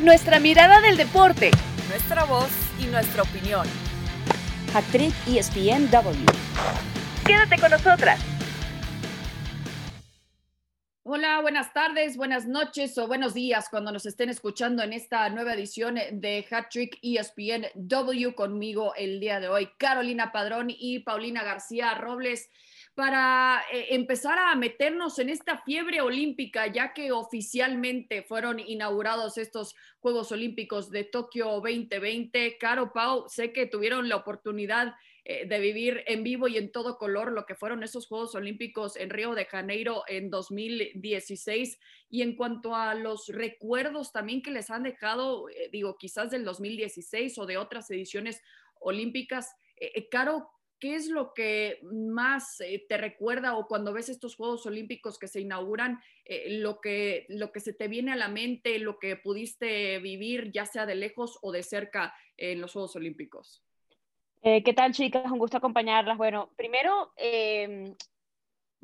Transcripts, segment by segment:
Nuestra mirada del deporte. Nuestra voz y nuestra opinión. Actriz ESPNW. Quédate con nosotras. Hola, buenas tardes, buenas noches o buenos días cuando nos estén escuchando en esta nueva edición de Hat Trick ESPN W conmigo el día de hoy, Carolina Padrón y Paulina García Robles para eh, empezar a meternos en esta fiebre olímpica, ya que oficialmente fueron inaugurados estos Juegos Olímpicos de Tokio 2020. Caro Pau, sé que tuvieron la oportunidad eh, de vivir en vivo y en todo color lo que fueron esos Juegos Olímpicos en Río de Janeiro en 2016. Y en cuanto a los recuerdos también que les han dejado, eh, digo, quizás del 2016 o de otras ediciones olímpicas, Caro, ¿qué es lo que más eh, te recuerda o cuando ves estos Juegos Olímpicos que se inauguran, eh, lo, que, lo que se te viene a la mente, lo que pudiste vivir, ya sea de lejos o de cerca en los Juegos Olímpicos? Eh, ¿Qué tal, chicas? Un gusto acompañarlas. Bueno, primero,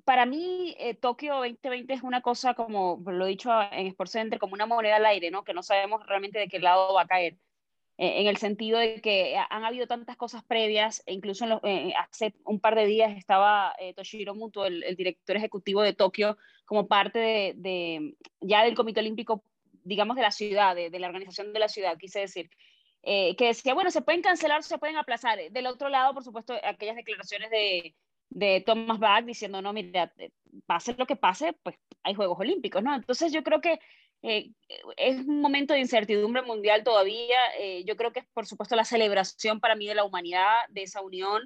para mí, Tokio 2020 es una cosa, como lo he dicho en SportsCenter, como una moneda al aire, ¿no? Que no sabemos realmente de qué lado va a caer. Eh, en el sentido de que han habido tantas cosas previas, e incluso eh, hace un par de días estaba eh, Toshiro Muto, el, director ejecutivo de Tokio, como parte de, ya del Comité Olímpico, digamos, de la ciudad, de, la organización de la ciudad, quise decir, que decía, bueno, se pueden cancelar, se pueden aplazar. Del otro lado, por supuesto, aquellas declaraciones de, de Thomas Bach diciendo, no, mira, pase lo que pase, pues hay Juegos Olímpicos, ¿no? Entonces yo creo que eh, es un momento de incertidumbre mundial todavía. Eh, yo creo que es, por supuesto, la celebración para mí de la humanidad, de esa unión,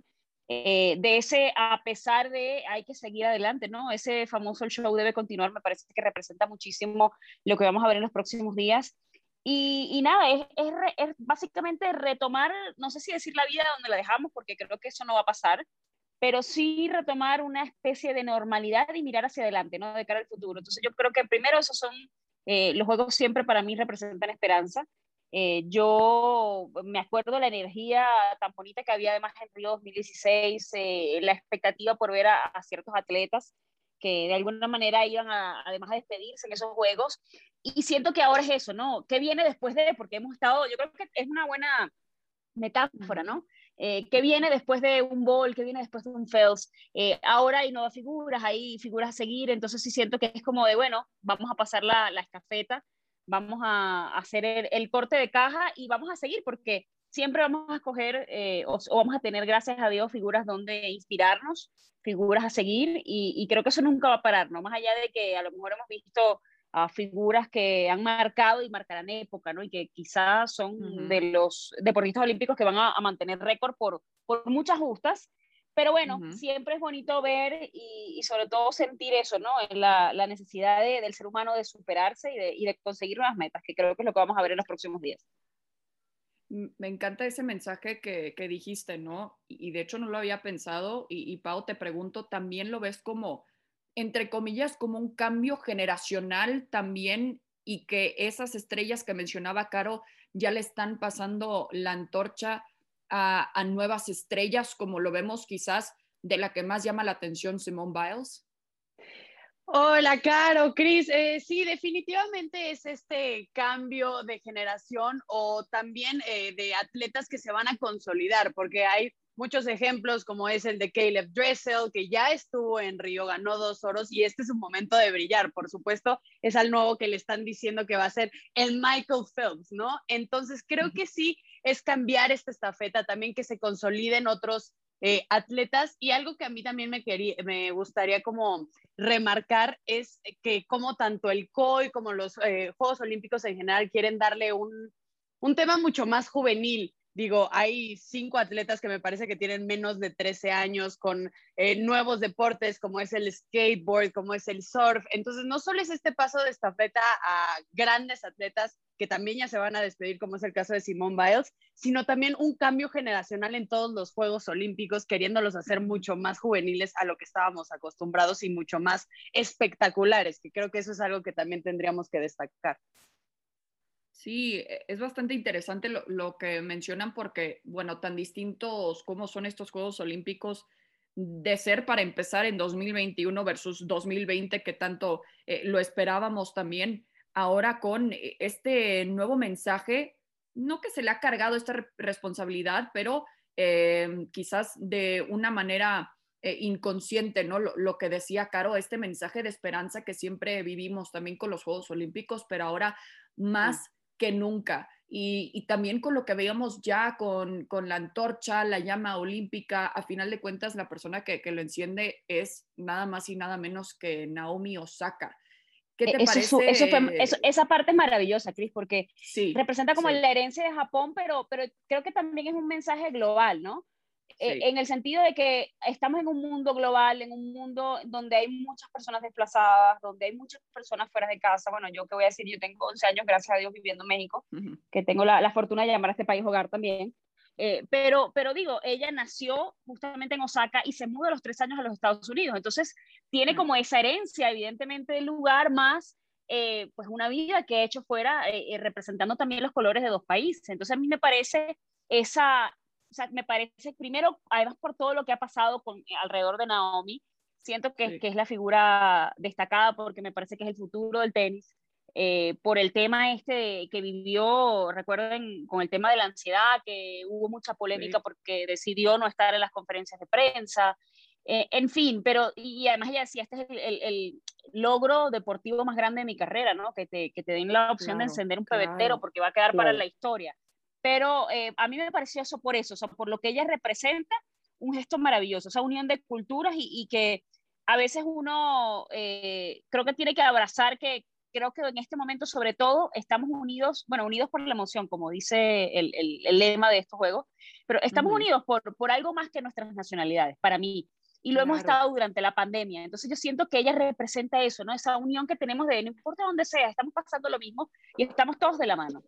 eh, de ese, a pesar de, hay que seguir adelante, ¿no? Ese famoso show debe continuar, me parece que representa muchísimo lo que vamos a ver en los próximos días. Y, y nada, es, es, es, básicamente retomar, no sé si decir la vida donde la dejamos, porque creo que eso no va a pasar, pero sí retomar una especie de normalidad y mirar hacia adelante, ¿no? De cara al futuro. Entonces yo creo que primero esos son eh, los juegos siempre para mí representan esperanza. Eh, yo me acuerdo la energía tan bonita que había además en Río 2016, eh, la expectativa por ver a, ciertos atletas que de alguna manera iban a, además a despedirse en esos juegos. Y siento que ahora es eso, ¿no? ¿Qué viene después de? Porque hemos estado, yo creo que es una buena metáfora, ¿no? Eh, ¿Qué viene después de un Ball? ¿Qué viene después de un Fels? Eh, ahora hay nuevas figuras, hay figuras a seguir, entonces sí siento que es como de, bueno, vamos a pasar la, la estafeta, vamos a, hacer el, corte de caja y vamos a seguir porque siempre vamos a escoger eh, o, vamos a tener, gracias a Dios, figuras donde inspirarnos, figuras a seguir y, y creo que eso nunca va a parar, ¿no? Más allá de que a lo mejor hemos visto a figuras que han marcado y marcarán época, ¿no? Y que quizás son de los deportistas olímpicos que van a, mantener récord por, por muchas justas. Pero bueno, siempre es bonito ver y, sobre todo sentir eso, ¿no? La, la necesidad del ser humano de superarse y de, y de conseguir unas metas, que creo que es lo que vamos a ver en los próximos días. Me encanta ese mensaje que, que dijiste, ¿no? Y, de hecho no lo había pensado. Y, y Pau, te pregunto, ¿también lo ves como entre comillas, como un cambio generacional también y que esas estrellas que mencionaba Caro ya le están pasando la antorcha a, nuevas estrellas, como lo vemos quizás de la que más llama la atención Simone Biles? Hola, Caro, Cris. Eh, sí, definitivamente es este cambio de generación o también eh, de atletas que se van a consolidar, porque hay muchos ejemplos como es el de Caleb Dressel, que ya estuvo en Río, ganó dos oros y este es un momento de brillar. Por supuesto, es al nuevo que le están diciendo que va a ser el Michael Phelps, ¿no? Entonces, creo que sí es cambiar esta estafeta, también que se consoliden otros eh, atletas y algo que a mí también me, quería, me gustaría como remarcar es que como tanto el COI como los eh, Juegos Olímpicos en general quieren darle un, un tema mucho más juvenil Digo, hay cinco atletas que me parece que tienen menos de 13 años con eh, nuevos deportes como es el skateboard, como es el surf. Entonces, no solo es este paso de estafeta a grandes atletas que también ya se van a despedir, como es el caso de Simone Biles, sino también un cambio generacional en todos los Juegos Olímpicos, queriéndolos hacer mucho más juveniles a lo que estábamos acostumbrados y mucho más espectaculares, que creo que eso es algo que también tendríamos que destacar. Sí, e, es bastante interesante lo, que mencionan porque, bueno, tan distintos como son estos Juegos Olímpicos de ser para empezar en 2021 versus 2020, que tanto eh, lo esperábamos también. ahora con eh, este nuevo mensaje, no que se le ha cargado esta responsabilidad, pero em, quizás de una manera eh, inconsciente, ¿no? Lo, que decía Caro, este mensaje de esperanza que siempre vivimos también con los Juegos Olímpicos, pero ahora más que nunca. Y, también con lo que veíamos ya con, la antorcha, la llama olímpica, a final de cuentas la persona que, lo enciende es nada más y nada menos que Naomi Osaka. ¿Qué te eso, parece? esa parte es maravillosa, Cris, porque representa como la herencia de Japón, pero, pero creo que también es un mensaje global, ¿no? Eh, en el sentido de que estamos en un mundo global, en un mundo donde hay muchas personas desplazadas, donde hay muchas personas fuera de casa. Bueno, yo qué voy a decir, yo tengo 11 años, gracias a Dios, viviendo en México, que tengo la, la, fortuna de llamar a este país hogar también. Eh, pero, pero digo, ella nació justamente en Osaka y se muda a los tres años a los Estados Unidos. Entonces, tiene como esa herencia, evidentemente, del lugar, más eh, pues una vida que ha hecho fuera, representando también los colores de dos países. Entonces, a mí me parece esa, o sea, me parece, primero, además por todo lo que ha pasado con, alrededor de Naomi, siento que, que, es la figura destacada porque me parece que es el futuro del tenis. Eh, por el tema este que vivió, recuerden, con el tema de la ansiedad, que hubo mucha polémica porque decidió no estar en las conferencias de prensa, eh, en fin, pero, y además ella decía, este es el, el, logro deportivo más grande de mi carrera, ¿no? Que te, que te den la opción de encender un pebetero porque va a quedar para la historia pero eh, a mí me pareció eso por eso, o sea, por lo que ella representa, un gesto maravilloso, esa unión de culturas y, que a veces uno eh, creo que tiene que abrazar que creo que en este momento sobre todo estamos unidos, bueno, unidos por la emoción, como dice el, el, lema de estos juegos, pero estamos unidos por, por algo más que nuestras nacionalidades, para mí. Y lo hemos estado durante la pandemia. Entonces yo siento que ella representa eso, ¿no? Esa unión que tenemos de no importa dónde sea, estamos pasando lo mismo y estamos todos de la mano.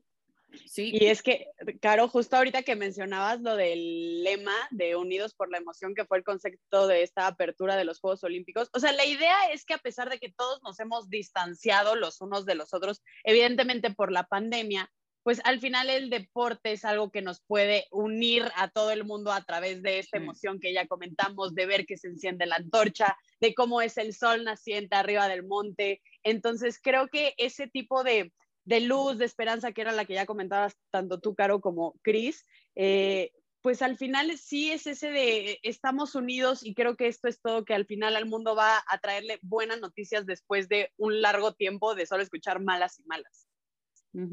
Sí. Y es que, Caro, justo ahorita que mencionabas lo del lema de Unidos por la Emoción, que fue el concepto de esta apertura de los Juegos Olímpicos, o sea, la idea es que a pesar de que todos nos hemos distanciado los unos de los otros, evidentemente por la pandemia, pues al final el deporte es algo que nos puede unir a todo el mundo a través de esta emoción que ya comentamos, de ver que se enciende la antorcha, de cómo es el sol naciente arriba del monte. Entonces creo que ese tipo de, de luz, de esperanza, que era la que ya comentabas tanto tú, Caro, como Cris, eh, pues al final sí es ese de estamos unidos y creo que esto es todo que al final al mundo va a traerle buenas noticias después de un largo tiempo de solo escuchar malas y malas.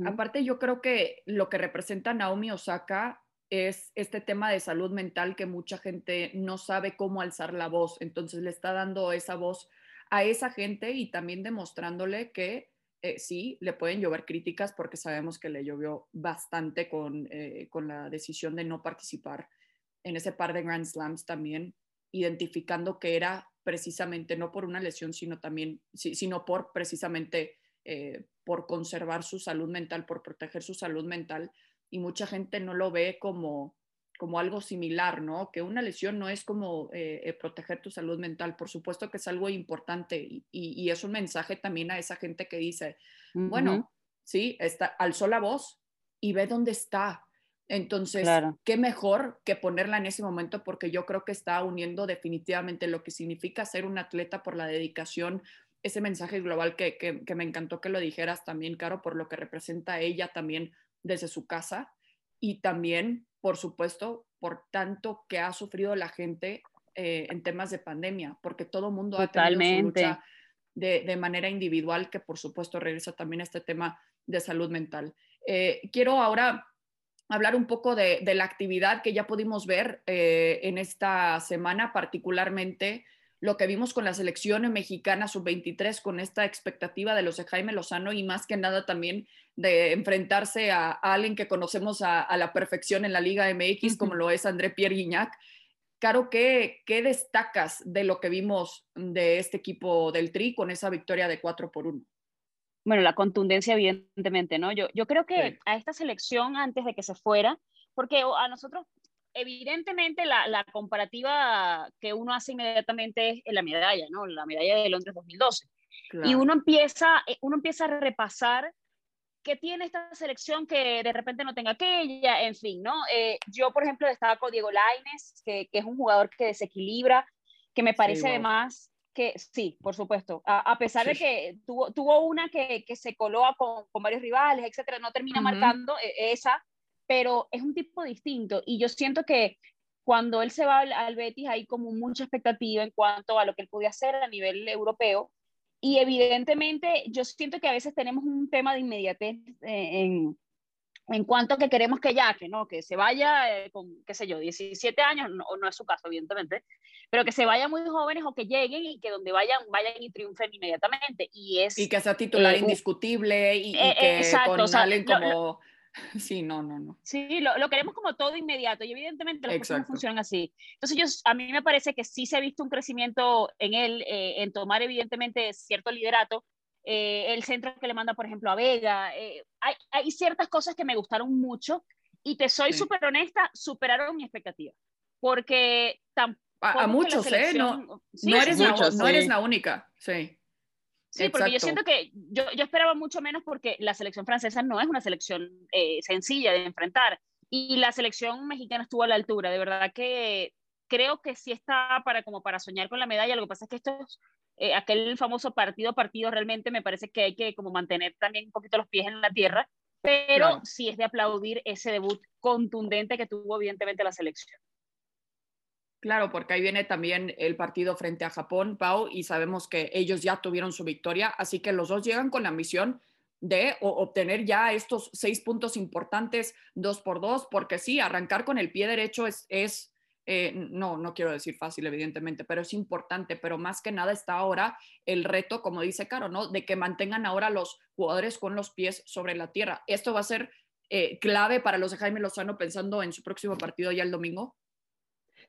Aparte, yo creo que lo que representa Naomi Osaka es este tema de salud mental que mucha gente no sabe cómo alzar la voz, entonces le está dando esa voz a esa gente y también demostrándole que eh, sí, le pueden llover críticas porque sabemos que le llovió bastante con, eh, con la decisión de no participar en ese par de Grand Slams también, identificando que era precisamente no por una lesión, sino también, sino por precisamente eh, por conservar su salud mental, por proteger su salud mental. Y mucha gente no lo ve como, como algo similar, ¿no? Que una lesión no es como eh, eh, proteger tu salud mental, por supuesto que es algo importante y, y, es un mensaje también a esa gente que dice, bueno, sí, está, alzó la voz y ve dónde está. Entonces, qué mejor que ponerla en ese momento porque yo creo que está uniendo definitivamente lo que significa ser un atleta por la dedicación, ese mensaje global que, que, que me encantó que lo dijeras también, Caro, por lo que representa ella también desde su casa y también por supuesto, por tanto que ha sufrido la gente eh, en temas de pandemia, porque todo mundo ha tenido su lucha de, manera individual, que por supuesto regresa también a este tema de salud mental. Eh, quiero ahora hablar un poco de, la actividad que ya pudimos ver eh, en esta semana, particularmente lo que vimos con la selección mexicana sub-23, con esta expectativa de los de Jaime Lozano y más que nada también de enfrentarse a, alguien que conocemos a, la perfección en la Liga MX, como lo es André Pierre Guignac. Caro, ¿qué, ¿qué, destacas de lo que vimos de este equipo del Tri con esa victoria de 4 por 1? Bueno, la contundencia, evidentemente, ¿no? Yo, yo creo que a esta selección, antes de que se fuera, porque a nosotros evidentemente la, la, comparativa que uno hace inmediatamente es la medalla, ¿no? La medalla de Londres 2012. Y uno empieza, eh, uno empieza a repasar qué tiene esta selección que de repente no tenga aquella, en fin, ¿no? Eh, yo, por ejemplo, destaco Diego Laines, que, que, es un jugador que desequilibra, que me parece además que sí, por supuesto. A, pesar de que tuvo, tuvo una que, que se coló con, con, varios rivales, etcétera, no termina marcando eh, esa, pero es un tipo distinto. Y yo siento que cuando él se va al, Betis hay como mucha expectativa en cuanto a lo que él podía hacer a nivel europeo. Y evidentemente yo siento que a veces tenemos un tema de inmediatez eh, en, en cuanto a que queremos que ya, que no, que se vaya eh, con, qué sé yo, 17 años, no, no es su caso, evidentemente, pero que se vayan muy jóvenes o que lleguen y que donde vayan, vayan y triunfen inmediatamente. Y, es, y que sea titular eh, indiscutible y, y que exacto, con o como... Sí, no, no, no. Sí, lo, lo, queremos como todo inmediato y evidentemente las cosas no funcionan así. Entonces, yo, a mí me parece que sí se ha visto un crecimiento en él, eh, en tomar evidentemente cierto liderato, eh, el centro que le manda, por ejemplo, a Vega. Eh, hay, hay, ciertas cosas que me gustaron mucho y te soy súper honesta, superaron mi expectativa. Porque tampoco. A, muchos, ¿eh? No, no, eres la, no eres la única, sí. Sí, porque yo siento que yo, yo, esperaba mucho menos porque la selección francesa no es una selección eh, sencilla de enfrentar y la selección mexicana estuvo a la altura. De verdad que creo que sí está para como para soñar con la medalla. Lo que pasa es que esto es eh, aquel famoso partido a partido realmente me parece que hay que como mantener también un poquito los pies en la tierra, pero sí es de aplaudir ese debut contundente que tuvo evidentemente la selección. Claro, porque ahí viene también el partido frente a Japón, Pau, y sabemos que ellos ya tuvieron su victoria, así que los dos llegan con la misión de obtener ya estos seis puntos importantes dos por dos, porque sí, arrancar con el pie derecho es, eh, no, no quiero decir fácil, evidentemente, pero es importante, pero más que nada está ahora el reto, como dice Caro, ¿no? De que mantengan ahora los jugadores con los pies sobre la tierra. Esto va a ser eh, clave para los de Jaime Lozano pensando en su próximo partido ya el domingo.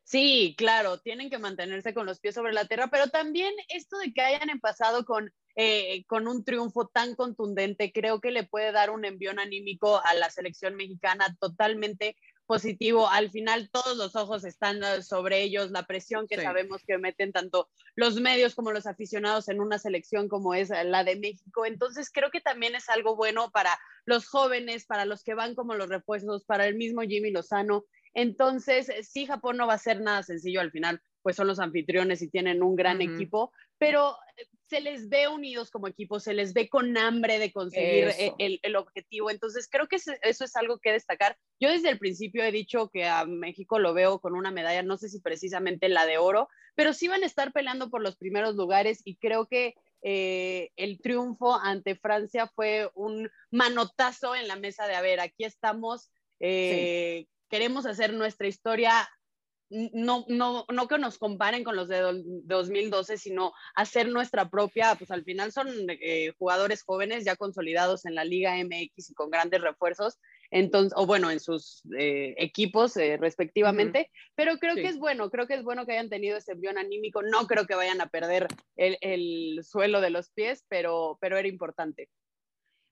Sí, claro, tienen que mantenerse con los pies sobre la tierra, pero también esto de que hayan pasado con, eh, con un triunfo tan contundente, creo que le puede dar un envión anímico a la selección mexicana totalmente positivo. Al final todos los ojos están eh, sobre ellos, la presión que sabemos que meten tanto los medios como los aficionados en una selección como es la de México. Entonces creo que también es algo bueno para los jóvenes, para los que van como los refuerzos, para el mismo Jimmy Lozano. Entonces, sí, Japón no va a ser nada sencillo al final, pues son los anfitriones y tienen un gran equipo, pero eh, se les ve unidos como equipo, se les ve con hambre de conseguir eh, el, objetivo. Entonces, creo que eso es algo que destacar. Yo desde el principio he dicho que a México lo veo con una medalla, no sé si precisamente la de oro, pero sí van a estar peleando por los primeros lugares y creo que eh, el triunfo ante Francia fue un manotazo en la mesa de, a ver, aquí estamos queremos hacer nuestra historia, no, no, no que nos comparen con los de 2012, sino hacer nuestra propia, pues al final son eh, jugadores jóvenes ya consolidados en la Liga MX y con grandes refuerzos, entonces, o bueno, en sus eh, equipos eh, respectivamente, pero creo que es bueno, creo que es bueno que hayan tenido ese envión anímico, no creo que vayan a perder el, el suelo de los pies, pero, pero era importante.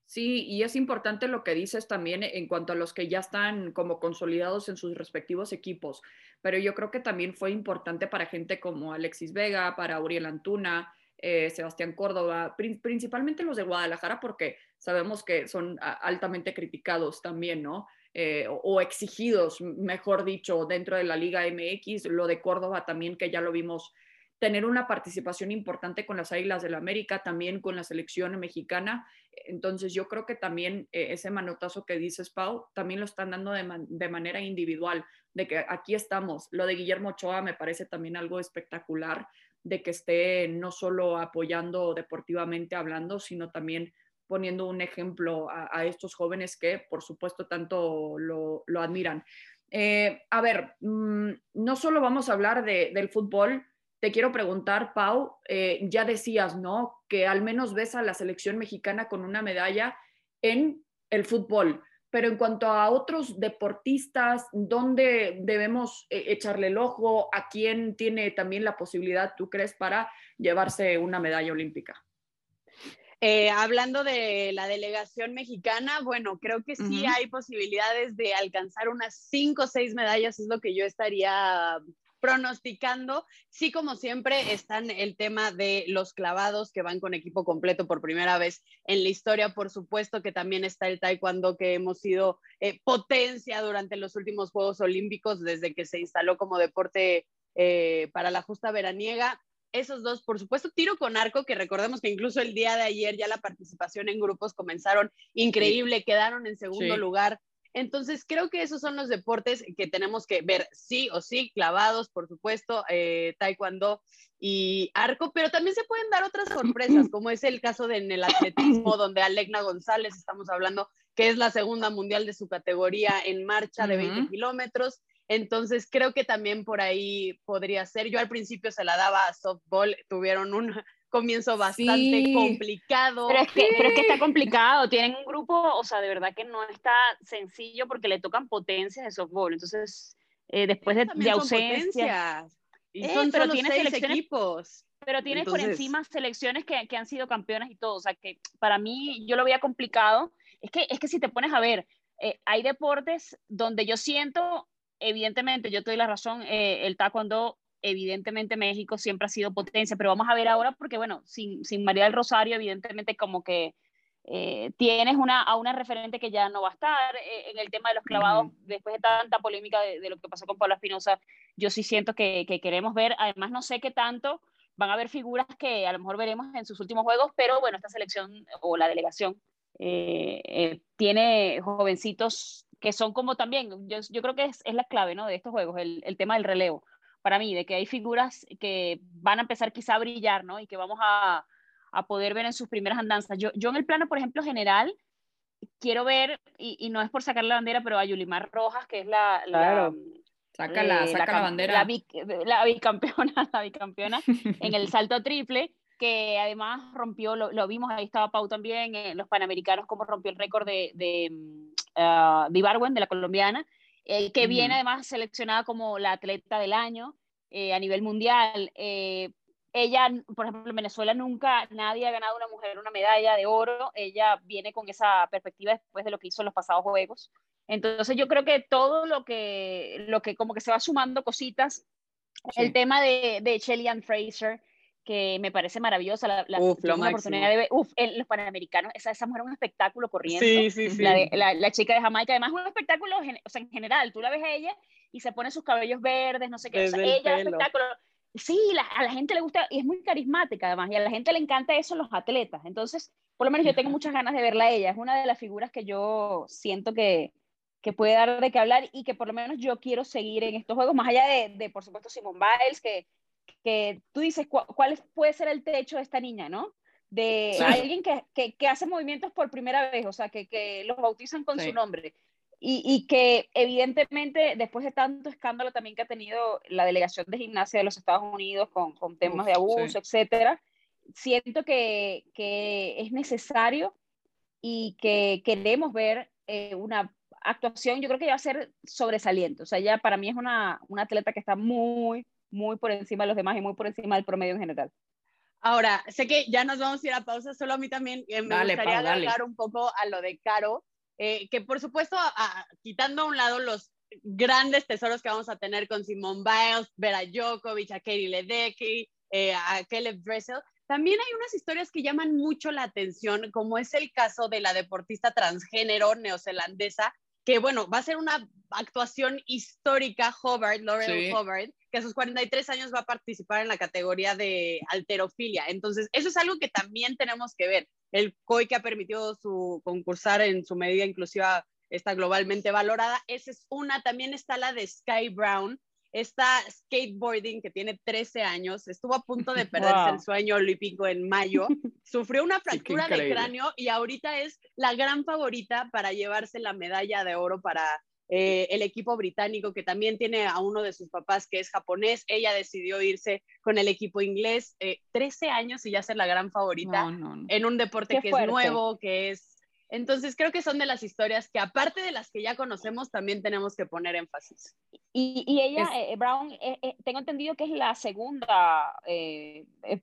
Sí, y es importante lo que dices también en cuanto a los que ya están como consolidados en sus respectivos equipos, pero yo creo que también fue importante para gente como Alexis Vega, para Uriel Antuna, eh, Sebastián Córdoba, principalmente los de Guadalajara, porque sabemos que son altamente criticados también, ¿no? Eh, o exigidos, mejor dicho, dentro de la Liga MX, lo de Córdoba también, que ya lo vimos tener una participación importante con las Águilas del la América, también con la selección mexicana. Entonces yo creo que también eh, ese manotazo que dices, Pau, también lo están dando de, manera individual, de que aquí estamos. Lo de Guillermo Ochoa me parece también algo espectacular, de que esté no solo apoyando deportivamente hablando, sino también poniendo un ejemplo a, estos jóvenes que, por supuesto, tanto lo, admiran. Eh, a ver, mm, no solo vamos a hablar del fútbol, te quiero preguntar, Pau, eh, ya decías, ¿no? Que al menos ves a la selección mexicana con una medalla en el fútbol, pero en cuanto a otros deportistas, ¿dónde debemos eh, echarle el ojo? ¿A quién tiene también la posibilidad, tú crees, para llevarse una medalla olímpica? Eh, hablando de la delegación mexicana, bueno, creo que sí hay posibilidades de alcanzar unas cinco o seis medallas, es lo que yo estaría pronosticando. Sí, como siempre, están el tema de los clavados que van con equipo completo por primera vez en la historia. Por supuesto que también está el taekwondo que hemos sido eh, potencia durante los últimos Juegos Olímpicos desde que se instaló como deporte eh, para la justa veraniega. esos dos, por supuesto, tiro con arco, que recordemos que incluso el día de ayer ya la participación en grupos comenzaron increíble, quedaron en segundo lugar. Entonces, creo que esos son los deportes que tenemos que ver sí o sí, clavados, por supuesto, eh, taekwondo y arco, pero también se pueden dar otras sorpresas, como es el caso de en el atletismo, donde Alegna González, estamos hablando, que es la segunda mundial de su categoría en marcha de 20 kilómetros. Entonces, creo que también por ahí podría ser. Yo al principio se la daba a softball, tuvieron un comienzo bastante complicado. Pero es, que, pero es que está complicado, tienen un grupo, o sea, de verdad que no está sencillo porque le tocan potencias de softball, entonces eh, después de, de ausencia... Y eh, son pero tiene seis equipos. Pero tienes por encima selecciones que, que, han sido campeonas y todo, o sea, que para mí yo lo veía complicado. Es que, es que si te pones a ver, eh, hay deportes donde yo siento, evidentemente, yo te doy la razón, el taekwondo evidentemente México siempre ha sido potencia, pero vamos a ver ahora porque, bueno, sin, sin María del Rosario, evidentemente como que eh, tienes una, a una referente que ya no va a estar eh, en el tema de los clavados, después de tanta polémica de, lo que pasó con Paula Espinosa, yo sí siento que, que, queremos ver, además no sé qué tanto, van a haber figuras que a lo mejor veremos en sus últimos juegos, pero bueno, esta selección o la delegación eh, tiene jovencitos que son como también, yo, yo creo que es, es, la clave ¿no? de estos juegos, el, el tema del relevo para mí, de que hay figuras que van a empezar quizá a brillar, ¿no? Y que vamos a, a poder ver en sus primeras andanzas. Yo, yo en el plano, por ejemplo, general, quiero ver, y, y no es por sacar la bandera, pero a Yulimar Rojas, que es la... la Saca la, eh, saca la, bandera. La, bicampeona, la bicampeona en el salto triple, que además rompió, lo, lo, vimos, ahí estaba Pau también, en los Panamericanos, como rompió el récord de, de, uh, de Ibarwen, de la colombiana, eh, que viene además seleccionada como la atleta del año eh, a nivel mundial. Eh, ella, por ejemplo, en Venezuela nunca nadie ha ganado una mujer una medalla de oro. Ella viene con esa perspectiva después de lo que hizo en los pasados Juegos. Entonces yo creo que todo lo que, lo que como que se va sumando cositas, el tema de, de Shelly Ann Fraser, que me parece maravillosa. La, la, uf, oportunidad de ver, uf, los Panamericanos, esa, esa mujer es un espectáculo corriendo. Sí, sí, sí. La, la, chica de Jamaica, además es un espectáculo, o sea, en general, tú la ves a ella y se pone sus cabellos verdes, no sé qué, o sea, ella es espectáculo. Sí, a la gente le gusta y es muy carismática además, y a la gente le encanta eso los atletas. Entonces, por lo menos yo tengo muchas ganas de verla a ella. Es una de las figuras que yo siento que, que puede dar de qué hablar y que por lo menos yo quiero seguir en estos juegos, más allá de, de por supuesto, Simone Biles, que que tú dices, ¿cuál puede ser el techo de esta niña, no? De alguien que, que, que, hace movimientos por primera vez, o sea, que, que los bautizan con su nombre. Y, y, que evidentemente después de tanto escándalo también que ha tenido la delegación de gimnasia de los Estados Unidos con, con temas de abuso, etcétera, siento que, que, es necesario y que queremos ver eh, una actuación, yo creo que va a ser sobresaliente. O sea, ya para mí es una, una atleta que está muy, muy por encima de los demás y muy por encima del promedio en general. Ahora, sé que ya nos vamos a ir a pausa, solo a mí también eh, me gustaría agregar un poco a lo de Caro, eh, que por supuesto, quitando a un lado los grandes tesoros que vamos a tener con Simone Biles, Vera Djokovic, a Katie Ledecky, eh, a Caleb Dressel, también hay unas historias que llaman mucho la atención, como es el caso de la deportista transgénero neozelandesa, que bueno, va a ser una actuación histórica, Hobart, Laurel Hobart, que a sus 43 años va a participar en la categoría de alterofilia. Entonces, eso es algo que también tenemos que ver. El COI que ha permitido su concursar en su medida inclusiva está globalmente valorada. Esa es una. También está la de Sky Brown, esta skateboarding que tiene 13 años, estuvo a punto de perderse el sueño olímpico en mayo, sufrió una fractura de cráneo y ahorita es la gran favorita para llevarse la medalla de oro para eh, el equipo británico que también tiene a uno de sus papás que es japonés, ella decidió irse con el equipo inglés, 13 eh, años y ya ser la gran favorita en un deporte que es nuevo, que es... Entonces creo que son de las historias que aparte de las que ya conocemos, también tenemos que poner énfasis. Y, y ella, eh, Brown, tengo entendido que es la segunda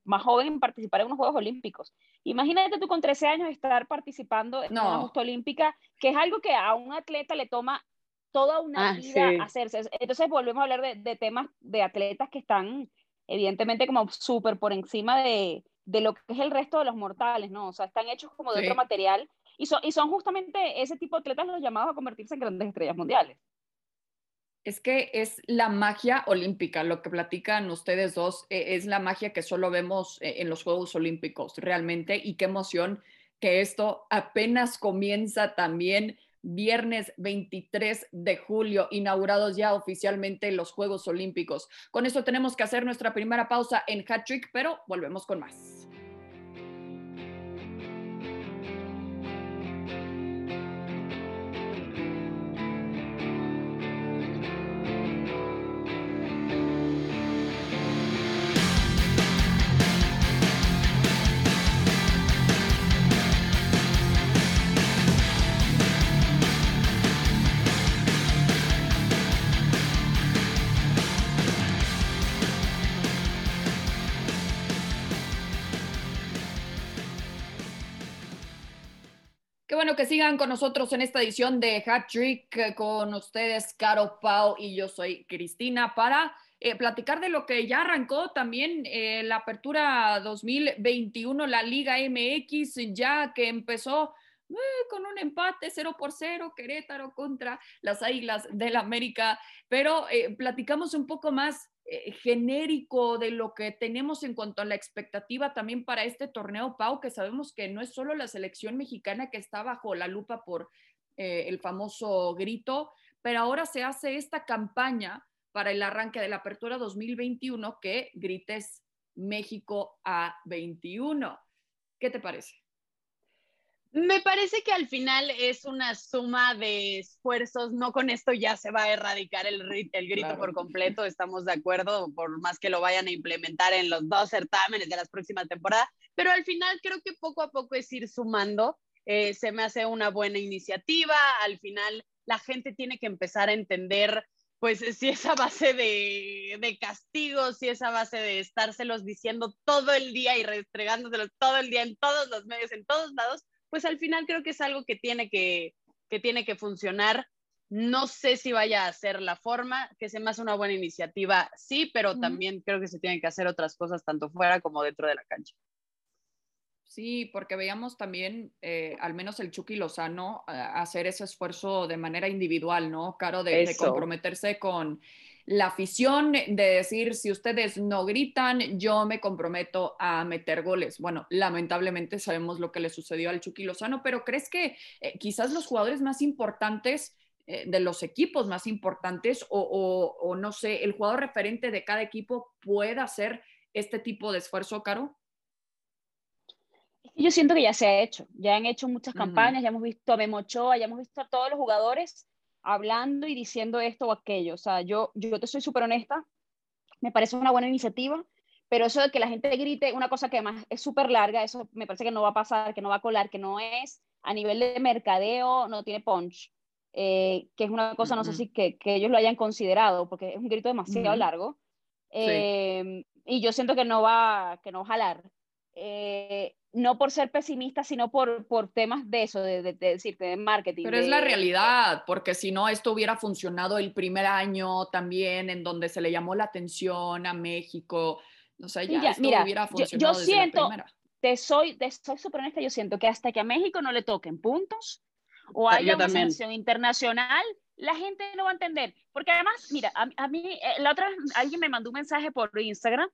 más joven en participar en unos Juegos Olímpicos. Imagínate tú con 13 años estar participando en una justa olímpica, que es algo que a un atleta le toma toda una ah, vida hacerse. Entonces volvemos a hablar de, de, temas de atletas que están evidentemente como súper por encima de, de, lo que es el resto de los mortales, ¿no? O sea, están hechos como de otro material y son, justamente ese tipo de atletas los llamados a convertirse en grandes estrellas mundiales. Es que es la magia olímpica, lo que platican ustedes dos, eh, es la magia que solo vemos eh, en los Juegos Olímpicos realmente y qué emoción que esto apenas comienza también viernes 23 de julio, inaugurados ya oficialmente los Juegos Olímpicos. Con esto tenemos que hacer nuestra primera pausa en Hat Trick, pero volvemos con más. Bueno que sigan con nosotros en esta edición de Hat Trick eh, con ustedes, Caro Pau y yo soy Cristina para eh, platicar de lo que ya arrancó también eh, la apertura 2021, la Liga MX, ya que empezó con un empate 0 por 0, Querétaro contra las Águilas del América, pero platicamos un poco más eh, genérico de lo que tenemos en cuanto a la expectativa también para este torneo, Pau, que sabemos que no es solo la selección mexicana que está bajo la lupa por eh, el famoso grito, pero ahora se hace esta campaña para el arranque de la apertura 2021 que grites México a 21. ¿Qué te parece? Me parece que al final es una suma de esfuerzos, no con esto ya se va a erradicar el, el grito por completo, estamos de acuerdo, por más que lo vayan a implementar en los dos certámenes de las próximas temporadas, pero al final creo que poco a poco es ir sumando, eh, se me hace una buena iniciativa, al final la gente tiene que empezar a entender pues si esa base de, de castigos, si esa base de estárselos diciendo todo el día y restregándoselos todo el día en todos los medios, en todos lados, pues al final creo que es algo que tiene que, que tiene que funcionar. No sé si vaya a ser la forma, que se me hace una buena iniciativa, sí, pero también creo que se tienen que hacer otras cosas tanto fuera como dentro de la cancha. Sí, porque veíamos también, eh, al menos el Chucky Lozano, hacer ese esfuerzo de manera individual, ¿no? Caro, de comprometerse con la afición de decir, si ustedes no gritan, yo me comprometo a meter goles. Bueno, lamentablemente sabemos lo que le sucedió al Chucky Lozano, pero ¿crees que eh, quizás los jugadores más importantes eh, de los equipos más importantes o, o, no sé, el jugador referente de cada equipo pueda hacer este tipo de esfuerzo, Caro? Yo siento que ya se ha hecho, ya han hecho muchas campañas, ya hemos visto a Memo Ochoa, ya hemos visto a todos los jugadores hablando y diciendo esto o aquello. O sea, yo, yo te soy súper honesta, me parece una buena iniciativa, pero eso de que la gente grite una cosa que además es súper larga, eso me parece que no va a pasar, que no va a colar, que no es a nivel de mercadeo, no tiene punch. Eh, que es una cosa, no sé si que, que, ellos lo hayan considerado, porque es un grito demasiado largo. Eh, y yo siento que no va, que no va a jalar. Eh, no por ser pesimista, sino por, por temas de eso, de, de, decirte, de marketing. Pero es la realidad, porque si no, esto hubiera funcionado el primer año también, en donde se le llamó la atención a México. O sea, ya, esto mira, hubiera funcionado yo, yo siento, te soy, te soy súper honesta, yo siento que hasta que a México no le toquen puntos o ah, haya una sanción internacional, la gente no va a entender. Porque además, mira, a, a mí, eh, la otra alguien me mandó un mensaje por Instagram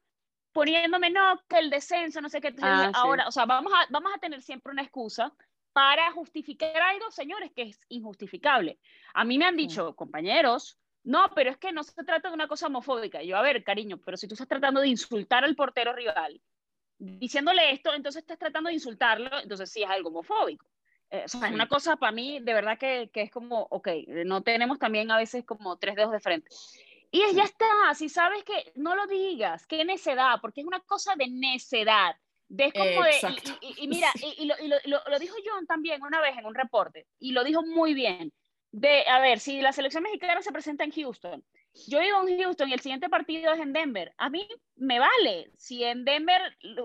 poniéndome, no, que el descenso, no sé qué. Ah, ahora, o sea, vamos a, vamos a tener siempre una excusa para justificar algo, señores, que es injustificable. A mí me han dicho, compañeros, no, pero es que no se trata de una cosa homofóbica. Yo, a ver, cariño, pero si tú estás tratando de insultar al portero rival, diciéndole esto, entonces estás tratando de insultarlo, entonces sí es algo homofóbico. Eh, o sea, es una cosa para mí, de verdad que, que, es como, ok, no tenemos también a veces como tres dedos de frente. Y es, ya está, si sabes que no lo digas, qué necedad, porque es una cosa de necedad. De, como de, y, mira, y, lo, lo, lo, dijo John también una vez en un reporte, y lo dijo muy bien, de, a ver, si la selección mexicana se presenta en Houston, yo vivo en Houston y el siguiente partido es en Denver, a mí me vale, si en Denver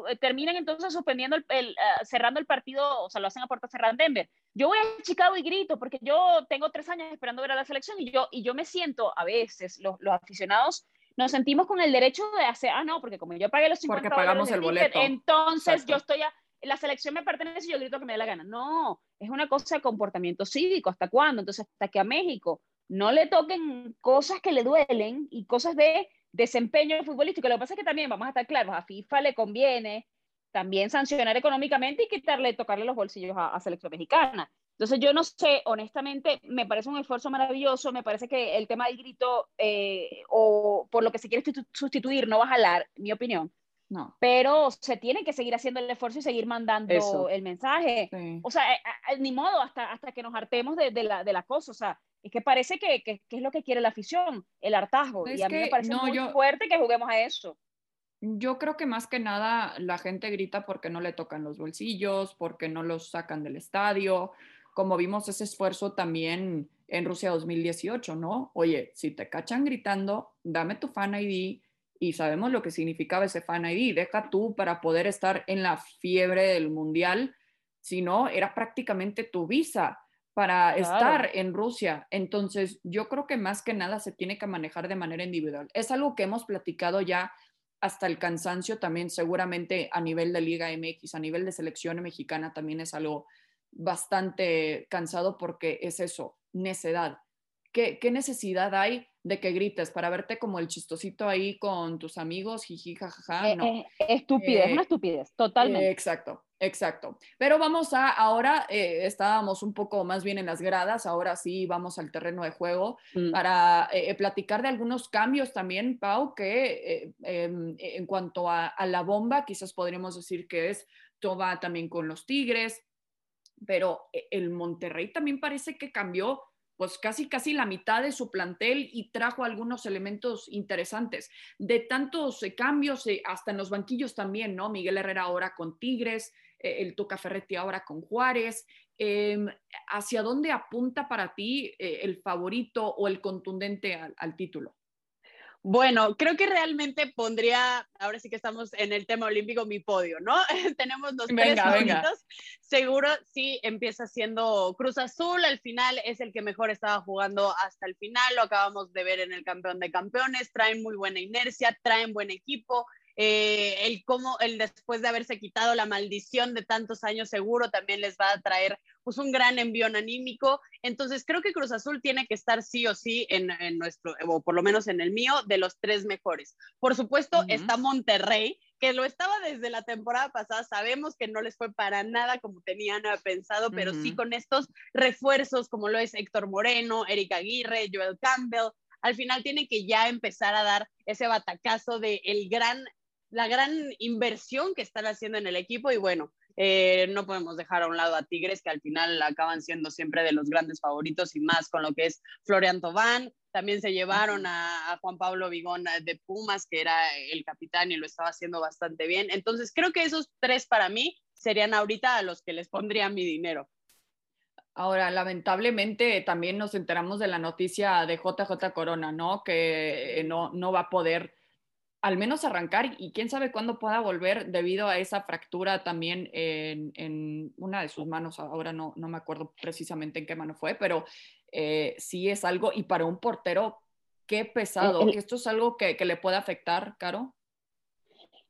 eh, terminan entonces suspendiendo, el, el uh, cerrando el partido, o sea, lo hacen a puerta cerrada en Denver, yo voy a Chicago y grito porque yo tengo tres años esperando ver a la selección y yo, y yo me siento a veces, los, los aficionados nos sentimos con el derecho de hacer, ah, no, porque como yo pagué los 50 porque pagamos el boleto. entonces yo estoy a, la selección me pertenece y yo grito que me dé la gana. No, es una cosa de comportamiento cívico, ¿hasta cuándo? Entonces, hasta que a México no le toquen cosas que le duelen y cosas de desempeño futbolístico. Lo que pasa es que también, vamos a estar claros, a FIFA le conviene también sancionar económicamente y quitarle, tocarle los bolsillos a, a selección mexicana. Entonces yo no sé, honestamente, me parece un esfuerzo maravilloso, me parece que el tema del grito eh, o por lo que se quiere sustituir no va a jalar, mi opinión. No. Pero se tiene que seguir haciendo el esfuerzo y seguir mandando el mensaje. O sea, ni modo hasta, hasta que nos hartemos de, de, la, de la cosa. O sea, es que parece que, que, es lo que quiere la afición, el hartazgo. y a mí me parece muy fuerte que juguemos a eso. Yo creo que más que nada la gente grita porque no le tocan los bolsillos, porque no los sacan del estadio, como vimos ese esfuerzo también en Rusia 2018, ¿no? Oye, si te cachan gritando, dame tu fan ID y sabemos lo que significaba ese fan ID, deja tú para poder estar en la fiebre del mundial, si no, era prácticamente tu visa para estar en Rusia. Entonces, yo creo que más que nada se tiene que manejar de manera individual. Es algo que hemos platicado ya hasta el cansancio también, seguramente a nivel de Liga MX, a nivel de selección mexicana también es algo bastante cansado porque es eso, necedad. ¿Qué, ¿Qué, necesidad hay de que grites para verte como el chistosito ahí con tus amigos, jiji, jajaja? Eh, no. Eh, estupidez, una estupidez, totalmente. exacto. Exacto. Pero vamos a, ahora eh, estábamos un poco más bien en las gradas, ahora sí vamos al terreno de juego mm. para eh, eh, platicar de algunos cambios también, Pau, que em, en cuanto a, la bomba, quizás podríamos decir que es Toba también con los Tigres, pero el Monterrey también parece que cambió pues casi casi la mitad de su plantel y trajo algunos elementos interesantes. De tantos cambios, hasta en los banquillos también, ¿no? Miguel Herrera ahora con Tigres, eh, el Tuca Ferretti ahora con Juárez. Em, ¿Hacia dónde apunta para ti eh, el favorito o el contundente al, título? Bueno, creo que realmente pondría, ahora sí que estamos en el tema olímpico, mi podio, ¿no? Tenemos los tres favoritos. Seguro sí empieza siendo Cruz Azul, al final es el que mejor estaba jugando hasta el final, lo acabamos de ver en el campeón de campeones, traen muy buena inercia, traen buen equipo, eh, el cómo, el después de haberse quitado la maldición de tantos años seguro también les va a traer pues un gran envión anímico. Entonces creo que Cruz Azul tiene que estar sí o sí en, en nuestro, o por lo menos en el mío, de los tres mejores. Por supuesto está Monterrey, que lo estaba desde la temporada pasada, sabemos que no les fue para nada como tenían pensado, pero sí con estos refuerzos como lo es Héctor Moreno, Erika Aguirre, Joel Campbell, al final tiene que ya empezar a dar ese batacazo de el gran la gran inversión que están haciendo en el equipo y bueno, eh, no podemos dejar a un lado a Tigres, que al final acaban siendo siempre de los grandes favoritos y más con lo que es Florian Tobán. También se llevaron a, Juan Pablo Vigón de Pumas, que era el capitán y lo estaba haciendo bastante bien. Entonces, creo que esos tres para mí serían ahorita a los que les pondría mi dinero. Ahora, lamentablemente también nos enteramos de la noticia de JJ Corona, ¿no? Que no, no va a poder al menos arrancar y quién sabe cuándo pueda volver debido a esa fractura también en, una de sus manos, ahora no, no, me acuerdo precisamente en qué mano fue, pero eh, sí es algo, y para un portero, qué pesado, ¿esto es algo que, le puede afectar, Caro?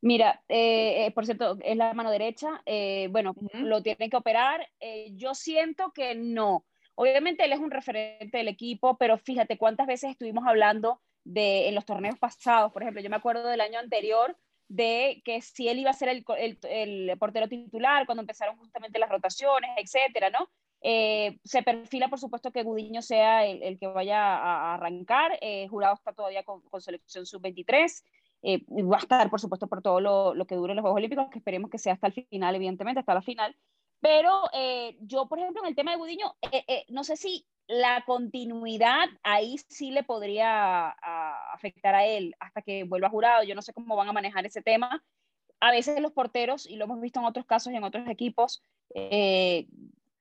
Mira, eh, eh, por cierto, es la mano derecha, bueno, lo tienen que operar, yo siento que no. Obviamente él es un referente del equipo, pero fíjate cuántas veces estuvimos hablando de, en los torneos pasados, por ejemplo, yo me acuerdo del año anterior de que si él iba a ser el, el, portero titular cuando empezaron justamente las rotaciones, etcétera, ¿no? Eh, se perfila, por supuesto, que Gudiño sea el, que vaya a, arrancar. Eh, Jurado está todavía con, con selección sub-23. Eh, va a estar, por supuesto, por todo lo, lo, que dure los Juegos Olímpicos, que esperemos que sea hasta el final, evidentemente, hasta la final. Pero yo, por ejemplo, en el tema de Gudiño, no sé si la continuidad ahí sí le podría afectar a él hasta que vuelva jurado. Yo no sé cómo van a manejar ese tema. A veces los porteros, y lo hemos visto en otros casos y en otros equipos, eh,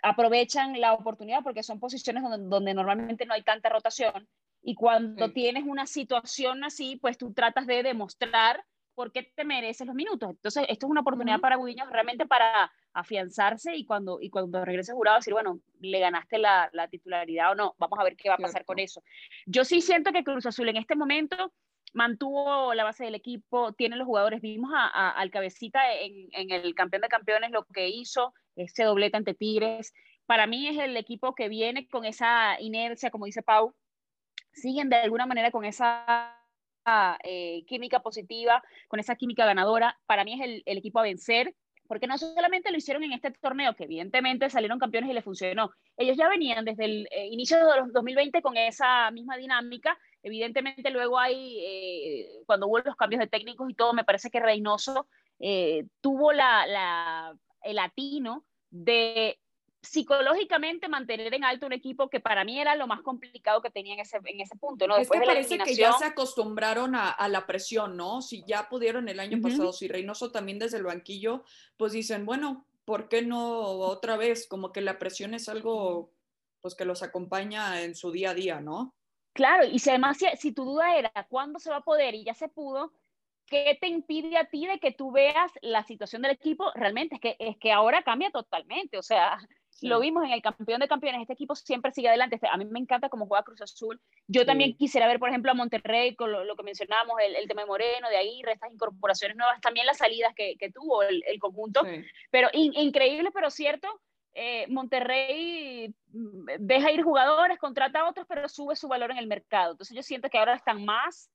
aprovechan la oportunidad porque son posiciones donde, normalmente no hay tanta rotación. Y cuando tienes una situación así, pues tú tratas de demostrar por qué te mereces los minutos. Entonces, esto es una oportunidad para Gudiño realmente para afianzarse y cuando, y cuando regrese jurado decir, bueno, le ganaste la, la, titularidad o no, vamos a ver qué va a pasar con eso. Yo sí siento que Cruz Azul en este momento mantuvo la base del equipo, tiene los jugadores, vimos a, al cabecita en, en, el campeón de campeones lo que hizo, ese doblete ante Tigres, para mí es el equipo que viene con esa inercia, como dice Pau, siguen de alguna manera con esa eh, química positiva, con esa química ganadora. Para mí es el, equipo a vencer, porque no solamente lo hicieron en este torneo, que evidentemente salieron campeones y les funcionó. Ellos ya venían desde el eh, inicio de los 2020 con esa misma dinámica. Evidentemente luego hay, eh, cuando hubo los cambios de técnicos y todo, me parece que Reynoso eh, tuvo la, el latino de psicológicamente mantener en alto un equipo que para mí era lo más complicado que tenía en ese, en ese punto, ¿no? Después es que parece que ya se acostumbraron a, a, la presión, ¿no? Si ya pudieron el año uh -huh. pasado, si Reynoso también desde el banquillo, pues dicen, bueno, ¿por qué no otra vez? Como que la presión es algo, pues que los acompaña en su día a día, ¿no? Claro, y si además si, si tu duda era cuándo se va a poder y ya se pudo, ¿qué te impide a ti de que tú veas la situación del equipo? Realmente es que, es que ahora cambia totalmente, o sea, Sí. Lo vimos en el campeón de campeones, este equipo siempre sigue adelante. Este, a mí me encanta cómo juega Cruz Azul. Yo sí. también quisiera ver, por ejemplo, a Monterrey, con lo, lo que mencionábamos, el, el, tema de Moreno, de ahí, estas incorporaciones nuevas, también las salidas que, que tuvo el, el conjunto. Sí. Pero in, increíble, pero cierto. Eh, Monterrey mm, deja ir jugadores, contrata a otros, pero sube su valor en el mercado. Entonces yo siento que ahora están más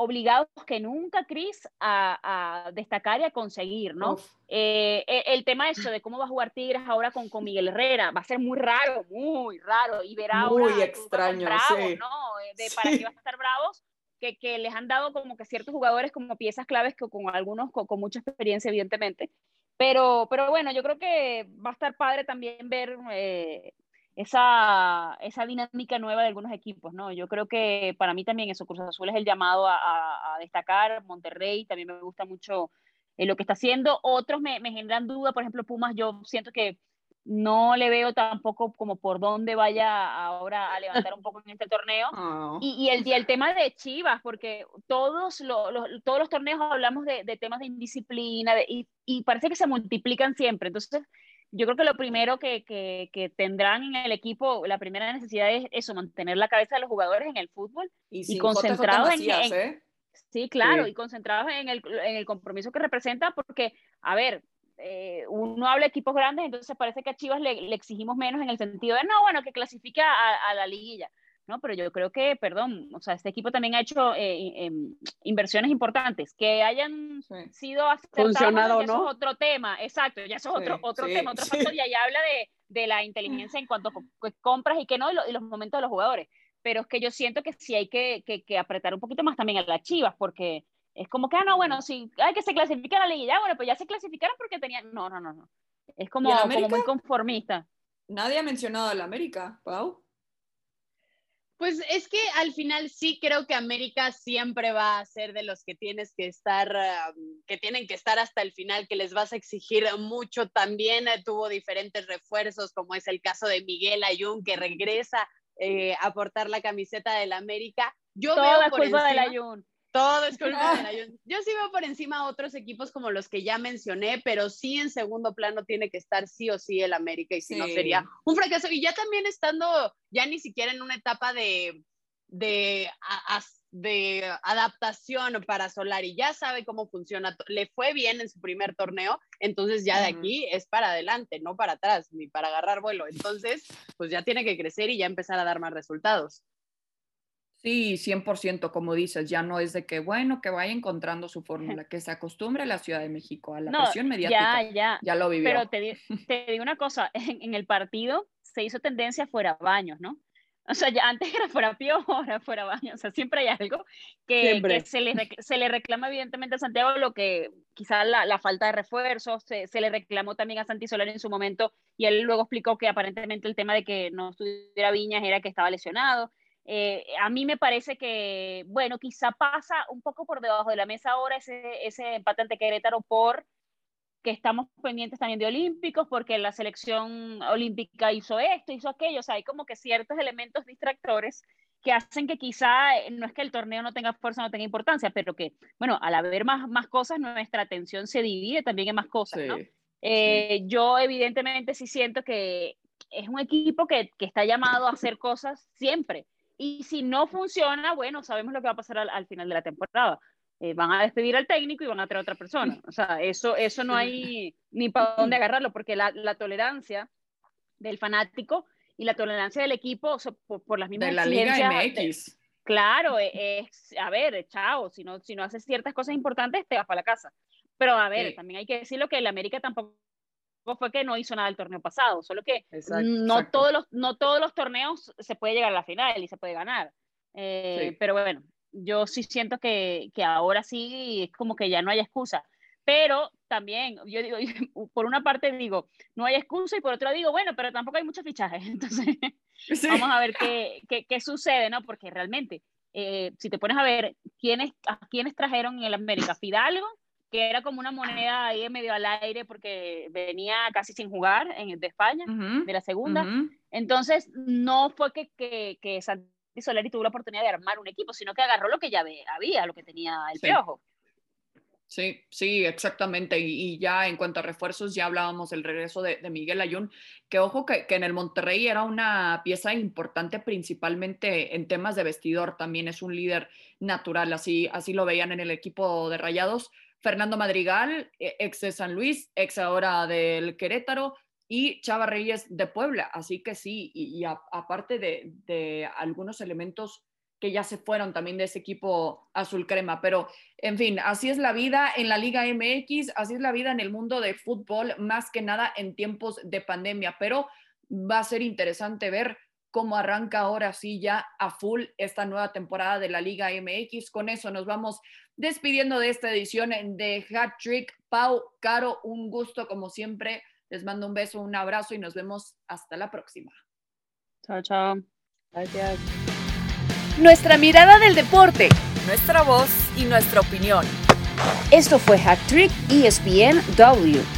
obligados que nunca, Cris, a, a, destacar y a conseguir, ¿no? Eh, el tema eso de cómo va a jugar Tigres ahora con, con Miguel Herrera va a ser muy raro, muy raro, y verá muy ahora extraño, bravos, sí. ¿no? Eh, De, para sí. qué va a estar bravos, que, que, les han dado como que ciertos jugadores como piezas claves, que con algunos con, con mucha experiencia, evidentemente, pero, pero bueno, yo creo que va a estar padre también ver eh, esa, esa dinámica nueva de algunos equipos, ¿no? Yo creo que para mí también eso, Cruz Azul es el llamado a, a, a destacar, Monterrey también me gusta mucho eh, lo que está haciendo, otros me, me, generan duda, por ejemplo Pumas, yo siento que no le veo tampoco como por dónde vaya ahora a levantar un poco en este torneo, oh. y, y, el, y el tema de Chivas, porque todos, lo, lo, todos los torneos hablamos de, de temas de indisciplina, de, y, y parece que se multiplican siempre, entonces yo creo que lo primero que, que, que, tendrán en el equipo, la primera necesidad es eso, mantener la cabeza de los jugadores en el fútbol y, y concentrados en, en ¿eh? Sí, claro, sí. y concentrados en el, en el compromiso que representa, porque, a ver, eh, uno habla de equipos grandes, entonces parece que a Chivas le, le exigimos menos en el sentido de, no, bueno, que clasifica a, a la liguilla. ¿No? Pero yo creo que, perdón, o sea, este equipo también ha hecho eh, eh, inversiones importantes, que hayan sí. sido acertadas, Funcionado, eso ¿no? es otro tema, exacto, ya eso es otro, sí, otro sí, tema, otro factor, y ahí habla de, de, la inteligencia en cuanto a compras y que no, y, lo, y, los momentos de los jugadores, pero es que yo siento que sí hay que, que, que, apretar un poquito más también a las chivas, porque es como que, ah, no, bueno, si hay que se clasifica la liguilla, bueno, pues ya se clasificaron porque tenían, no, no, no, no, es como, como muy conformista. Nadie ha mencionado a la América, Pau. Pues es que al final sí creo que América siempre va a ser de los que tienes que estar, um, que tienen que estar hasta el final, que les vas a exigir mucho. También eh, tuvo diferentes refuerzos, como es el caso de Miguel Ayun, que regresa eh, a portar la camiseta del América. Yo veo por culpa encima, del Ayun. Todo es culpa de la Yo sí veo por encima a otros equipos como los que ya mencioné, pero sí en segundo plano tiene que estar sí o sí el América y si sí. no sería un fracaso. Y ya también estando ya ni siquiera en una etapa de, de, de adaptación para Solari, ya sabe cómo funciona, le fue bien en su primer torneo, entonces ya de aquí es para adelante, no para atrás, ni para agarrar vuelo. Entonces, pues ya tiene que crecer y ya empezar a dar más resultados. Sí, 100%, como dices, ya no es de que, bueno, que vaya encontrando su fórmula, que se acostumbre a la Ciudad de México, a la no, presión mediática. Ya, ya. Ya lo vivió. Pero te, te digo una cosa, en, en, el partido se hizo tendencia fuera baños, ¿no? O sea, ya antes era fuera Pío, ahora fuera baños. O sea, siempre hay algo que, que se, le, se, le, reclama evidentemente a Santiago, lo que quizás la, la, falta de refuerzos, se, se, le reclamó también a Santi Solari en su momento, y él luego explicó que aparentemente el tema de que no estuviera Viñas era que estaba lesionado. Eh, a mí me parece que, bueno, quizá pasa un poco por debajo de la mesa ahora ese, ese empate ante Querétaro por que estamos pendientes también de olímpicos, porque la selección olímpica hizo esto, hizo aquello, o sea, hay como que ciertos elementos distractores que hacen que quizá, eh, no es que el torneo no tenga fuerza, no tenga importancia, pero que, bueno, al haber más, más cosas, nuestra atención se divide también en más cosas, sí, ¿no? Eh, sí. Yo evidentemente sí siento que es un equipo que, que está llamado a hacer cosas siempre, y si no funciona, bueno, sabemos lo que va a pasar al, al final de la temporada. Eh, van a despedir al técnico y van a traer a otra persona. O sea, eso, eso no hay ni para dónde agarrarlo, porque la, la tolerancia del fanático y la tolerancia del equipo por, las mismas de la Liga MX. claro, e, es, a ver, chao, si no, si no haces ciertas cosas importantes, te vas para la casa. Pero a ver, también hay que decirlo que el América tampoco fue que no hizo nada el torneo pasado, solo que no, Todos los, no todos los torneos se puede llegar a la final y se puede ganar. Eh, pero bueno, yo sí siento que, que, ahora sí es como que ya no hay excusa. Pero también, yo digo, por una parte digo, no hay excusa y por otra digo, bueno, pero tampoco hay muchos fichajes. Entonces, vamos a ver qué, qué, qué, sucede, ¿no? Porque realmente, eh, si te pones a ver quiénes, a quiénes trajeron en el América, Fidalgo, que era como una moneda ahí medio al aire porque venía casi sin jugar en, de España, de la segunda. Entonces, no fue que, que, que Santi Solari tuvo la oportunidad de armar un equipo, sino que agarró lo que ya había, lo que tenía el sí. Sí, sí, exactamente. Y, ya en cuanto a refuerzos, ya hablábamos del regreso de, Miguel Ayun, que ojo que, que, en el Monterrey era una pieza importante principalmente en temas de vestidor, también es un líder natural, así, así lo veían en el equipo de Rayados. Fernando Madrigal, e, ex de San Luis, ex ahora del Querétaro, y Chava Reyes de Puebla. Así que sí, y, aparte de, de, algunos elementos que ya se fueron también de ese equipo azul crema. Pero, en fin, así es la vida en la Liga MX, así es la vida en el mundo de fútbol, más que nada en tiempos de pandemia. Pero va a ser interesante ver cómo arranca ahora sí ya a full esta nueva temporada de la Liga MX. Con eso nos vamos despidiendo de esta edición de Hat Trick. Pau, Caro, un gusto como siempre. Les mando un beso, un abrazo y nos vemos hasta la próxima. Chao, chao. Gracias. Nuestra mirada del deporte. Nuestra voz y nuestra opinión. Esto fue Hat Trick ESPN W.